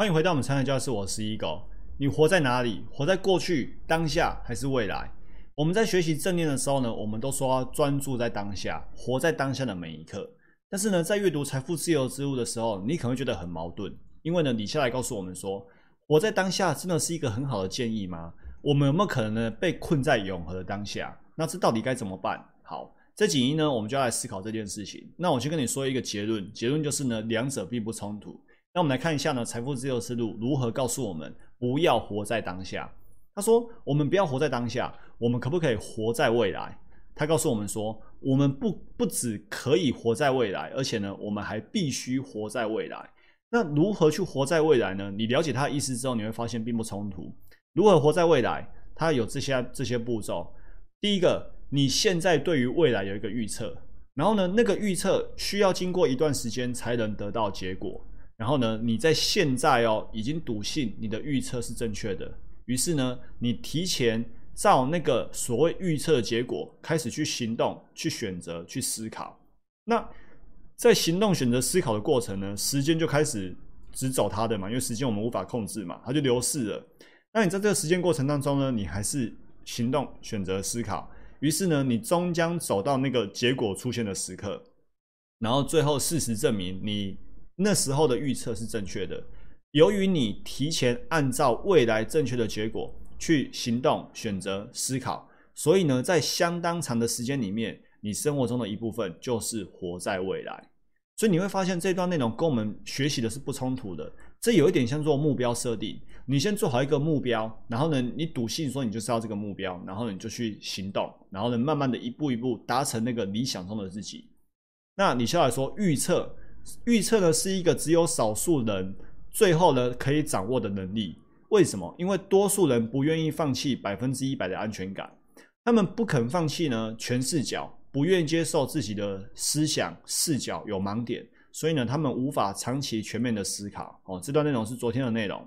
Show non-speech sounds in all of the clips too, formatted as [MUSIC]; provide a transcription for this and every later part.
欢迎回到我们财产教室，我是一狗。你活在哪里？活在过去、当下还是未来？我们在学习正念的时候呢，我们都说要专注在当下，活在当下的每一刻。但是呢，在阅读《财富自由之路》的时候，你可能会觉得很矛盾，因为呢，李下来告诉我们说，活在当下真的是一个很好的建议吗？我们有没有可能呢被困在永恒的当下？那这到底该怎么办？好，这几集呢，我们就要来思考这件事情。那我先跟你说一个结论，结论就是呢，两者并不冲突。那我们来看一下呢，财富自由之路如何告诉我们不要活在当下。他说，我们不要活在当下，我们可不可以活在未来？他告诉我们说，我们不不只可以活在未来，而且呢，我们还必须活在未来。那如何去活在未来呢？你了解他的意思之后，你会发现并不冲突。如何活在未来？它有这些这些步骤。第一个，你现在对于未来有一个预测，然后呢，那个预测需要经过一段时间才能得到结果。然后呢，你在现在哦，已经笃信你的预测是正确的。于是呢，你提前照那个所谓预测的结果开始去行动、去选择、去思考。那在行动、选择、思考的过程呢，时间就开始只走它的嘛，因为时间我们无法控制嘛，它就流逝了。那你在这个时间过程当中呢，你还是行动、选择、思考。于是呢，你终将走到那个结果出现的时刻。然后最后，事实证明你。那时候的预测是正确的，由于你提前按照未来正确的结果去行动、选择、思考，所以呢，在相当长的时间里面，你生活中的一部分就是活在未来。所以你会发现这段内容跟我们学习的是不冲突的。这有一点像做目标设定，你先做好一个目标，然后呢，你笃信说你就是要这个目标，然后，你就去行动，然后呢，慢慢的一步一步达成那个理想中的自己。那你下来说预测。预测呢是一个只有少数人最后呢可以掌握的能力。为什么？因为多数人不愿意放弃百分之一百的安全感，他们不肯放弃呢全视角，不愿意接受自己的思想视角有盲点，所以呢他们无法长期全面的思考。哦，这段内容是昨天的内容。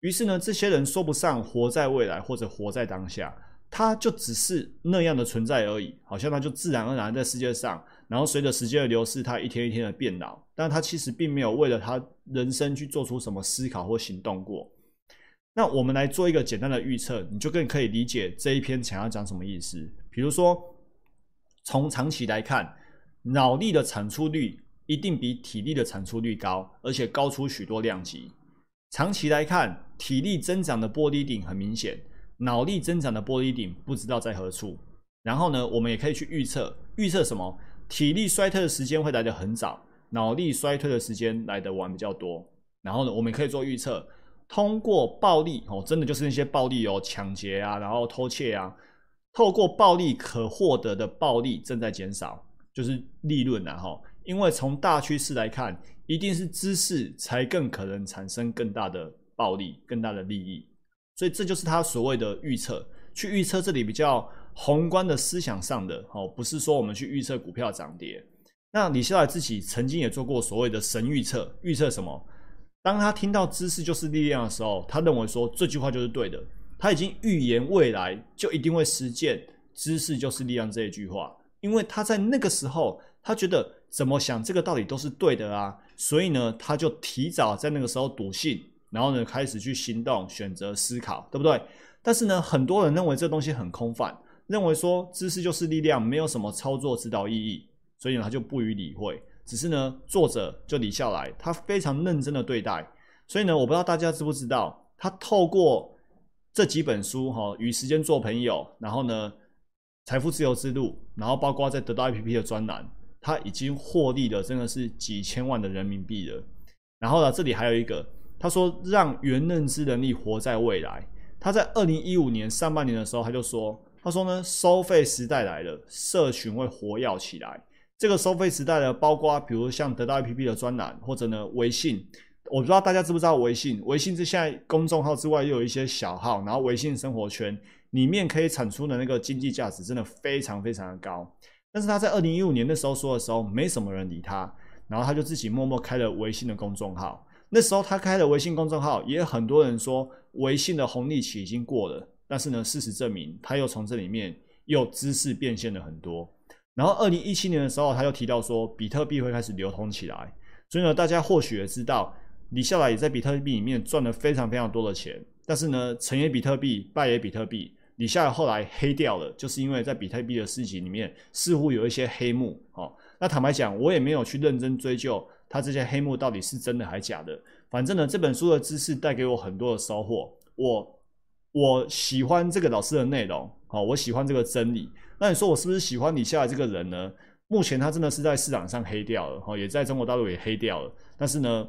于是呢，这些人说不上活在未来或者活在当下。他就只是那样的存在而已，好像他就自然而然在世界上，然后随着时间的流逝，他一天一天的变老，但他其实并没有为了他人生去做出什么思考或行动过。那我们来做一个简单的预测，你就更可以理解这一篇想要讲什么意思。比如说，从长期来看，脑力的产出率一定比体力的产出率高，而且高出许多量级。长期来看，体力增长的玻璃顶很明显。脑力增长的玻璃顶不知道在何处。然后呢，我们也可以去预测，预测什么？体力衰退的时间会来得很早，脑力衰退的时间来得晚比较多。然后呢，我们可以做预测，通过暴力哦，真的就是那些暴力哦，抢劫啊，然后偷窃啊，透过暴力可获得的暴利正在减少，就是利润啊哈。因为从大趋势来看，一定是知识才更可能产生更大的暴利、更大的利益。所以这就是他所谓的预测，去预测这里比较宏观的思想上的哦，不是说我们去预测股票涨跌。那李笑来自己曾经也做过所谓的神预测，预测什么？当他听到知识就是力量的时候，他认为说这句话就是对的，他已经预言未来就一定会实践知识就是力量这一句话，因为他在那个时候他觉得怎么想这个道理都是对的啊，所以呢他就提早在那个时候笃信。然后呢，开始去行动、选择、思考，对不对？但是呢，很多人认为这东西很空泛，认为说知识就是力量，没有什么操作指导意义，所以呢，他就不予理会。只是呢，作者就理下来，他非常认真的对待。所以呢，我不知道大家知不知道，他透过这几本书哈，与时间做朋友，然后呢，财富自由之路，然后包括在得到 APP 的专栏，他已经获利了真的是几千万的人民币了。然后呢，这里还有一个。他说：“让原认知能力活在未来。”他在二零一五年上半年的时候，他就说：“他说呢，收费时代来了，社群会活跃起来。这个收费时代呢，包括比如像得到 APP 的专栏，或者呢微信。我不知道大家知不知道微信？微信是现在公众号之外又有一些小号，然后微信生活圈里面可以产出的那个经济价值真的非常非常的高。但是他在二零一五年那时候说的时候，没什么人理他，然后他就自己默默开了微信的公众号。”那时候他开的微信公众号，也有很多人说微信的红利期已经过了。但是呢，事实证明他又从这里面又知识变现了很多。然后二零一七年的时候，他又提到说比特币会开始流通起来。所以呢，大家或许也知道，李笑来也在比特币里面赚了非常非常多的钱，但是呢，成也比特币，败也比特币。李笑来后来黑掉了，就是因为在比特币的事情里面似乎有一些黑幕。哦，那坦白讲，我也没有去认真追究他这些黑幕到底是真的还假的。反正呢，这本书的知识带给我很多的收获。我我喜欢这个老师的内容，好，我喜欢这个真理。那你说我是不是喜欢李笑来这个人呢？目前他真的是在市场上黑掉了，哈，也在中国大陆也黑掉了。但是呢，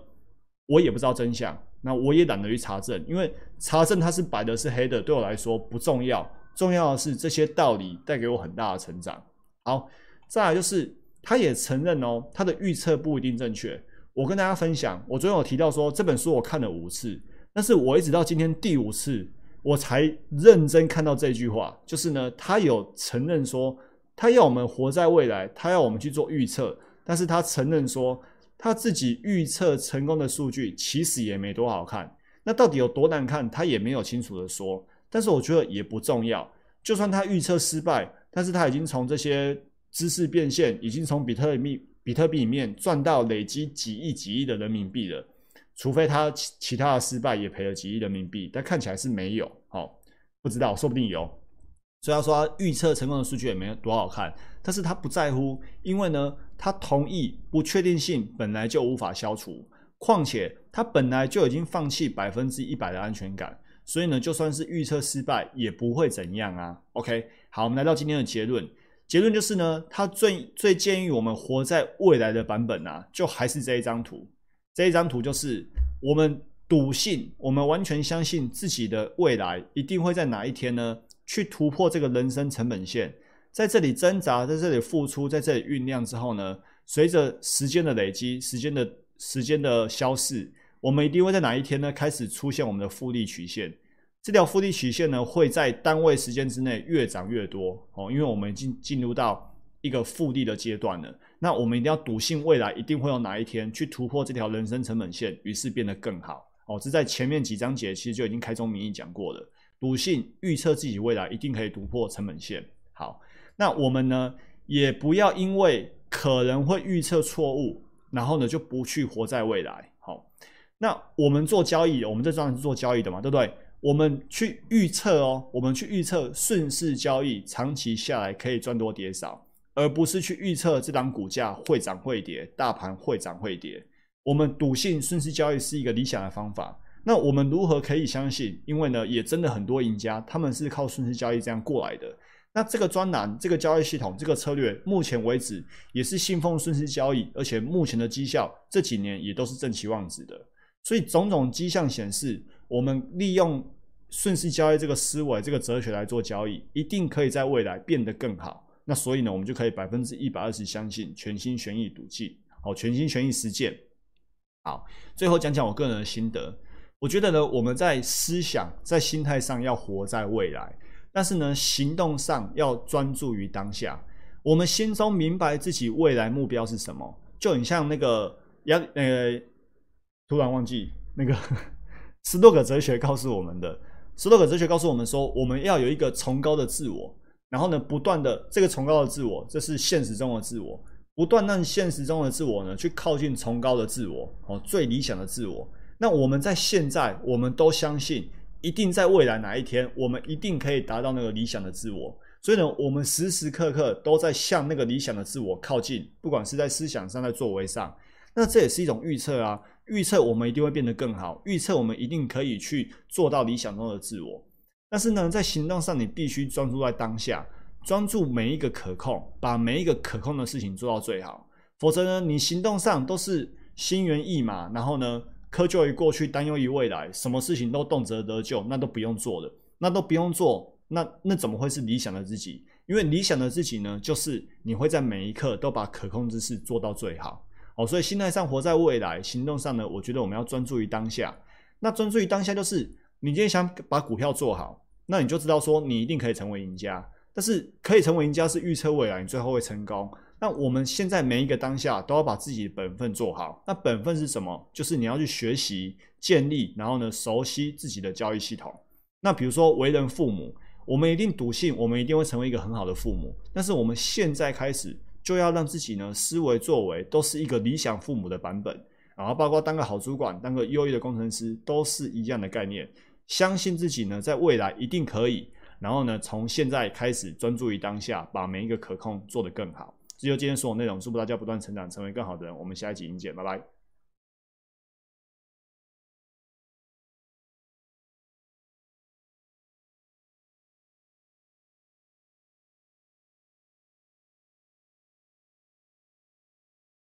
我也不知道真相，那我也懒得去查证，因为查证它是白的，是黑的，对我来说不重要。重要的是这些道理带给我很大的成长。好，再来就是他也承认哦，他的预测不一定正确。我跟大家分享，我昨天有提到说这本书我看了五次，但是我一直到今天第五次，我才认真看到这句话，就是呢，他有承认说。他要我们活在未来，他要我们去做预测，但是他承认说他自己预测成功的数据其实也没多好看。那到底有多难看，他也没有清楚的说。但是我觉得也不重要，就算他预测失败，但是他已经从这些知识变现，已经从比特币比特币里面赚到累积几亿几亿的人民币了。除非他其其他的失败也赔了几亿人民币，但看起来是没有。好，不知道，说不定有。所以他说预测成功的数据也没有多好看，但是他不在乎，因为呢，他同意不确定性本来就无法消除，况且他本来就已经放弃百分之一百的安全感，所以呢，就算是预测失败也不会怎样啊。OK，好，我们来到今天的结论，结论就是呢，他最最建议我们活在未来的版本啊，就还是这一张图，这一张图就是我们笃信，我们完全相信自己的未来一定会在哪一天呢？去突破这个人生成本线，在这里挣扎，在这里付出，在这里酝酿之后呢，随着时间的累积，时间的时间的消逝，我们一定会在哪一天呢开始出现我们的复利曲线。这条复利曲线呢会在单位时间之内越涨越多哦，因为我们已经进入到一个复利的阶段了。那我们一定要笃信未来一定会有哪一天去突破这条人生成本线，于是变得更好哦。这在前面几章节其实就已经开宗明义讲过了。笃信预测自己未来一定可以突破成本线。好，那我们呢也不要因为可能会预测错误，然后呢就不去活在未来。好，那我们做交易，我们这专是做交易的嘛，对不对？我们去预测哦，我们去预测顺势交易长期下来可以赚多跌少，而不是去预测这档股价会涨会跌，大盘会涨会跌。我们笃信顺势交易是一个理想的方法。那我们如何可以相信？因为呢，也真的很多赢家他们是靠顺势交易这样过来的。那这个专栏、这个交易系统、这个策略，目前为止也是信奉顺势交易，而且目前的绩效这几年也都是正期望值的。所以种种迹象显示，我们利用顺势交易这个思维、这个哲学来做交易，一定可以在未来变得更好。那所以呢，我们就可以百分之一百二十相信，全心全意赌气，好，全心全意实践。好，最后讲讲我个人的心得。我觉得呢，我们在思想、在心态上要活在未来，但是呢，行动上要专注于当下。我们心中明白自己未来目标是什么，就很像那个要呃，突然忘记那个 [LAUGHS] 斯多葛哲学告诉我们的。斯多葛哲学告诉我们说，我们要有一个崇高的自我，然后呢，不断的这个崇高的自我，这是现实中的自我，不断让现实中的自我呢，去靠近崇高的自我，哦，最理想的自我。那我们在现在，我们都相信，一定在未来哪一天，我们一定可以达到那个理想的自我。所以呢，我们时时刻刻都在向那个理想的自我靠近，不管是在思想上，在作为上。那这也是一种预测啊，预测我们一定会变得更好，预测我们一定可以去做到理想中的自我。但是呢，在行动上，你必须专注在当下，专注每一个可控，把每一个可控的事情做到最好。否则呢，你行动上都是心猿意马，然后呢？苛求于过去，担忧于未来，什么事情都动辄得救，那都不用做的，那都不用做，那那怎么会是理想的自己？因为理想的自己呢，就是你会在每一刻都把可控之事做到最好。哦，所以心态上活在未来，行动上呢，我觉得我们要专注于当下。那专注于当下，就是你今天想把股票做好，那你就知道说你一定可以成为赢家。但是可以成为赢家是预测未来，你最后会成功。那我们现在每一个当下都要把自己的本分做好。那本分是什么？就是你要去学习、建立，然后呢，熟悉自己的交易系统。那比如说为人父母，我们一定笃信，我们一定会成为一个很好的父母。但是我们现在开始就要让自己呢，思维作为都是一个理想父母的版本，然后包括当个好主管、当个优异的工程师，都是一样的概念。相信自己呢，在未来一定可以。然后呢，从现在开始专注于当下，把每一个可控做得更好。这就今天所有内容，祝福大家不断成长，成为更好的人。我们下一集再见，拜拜。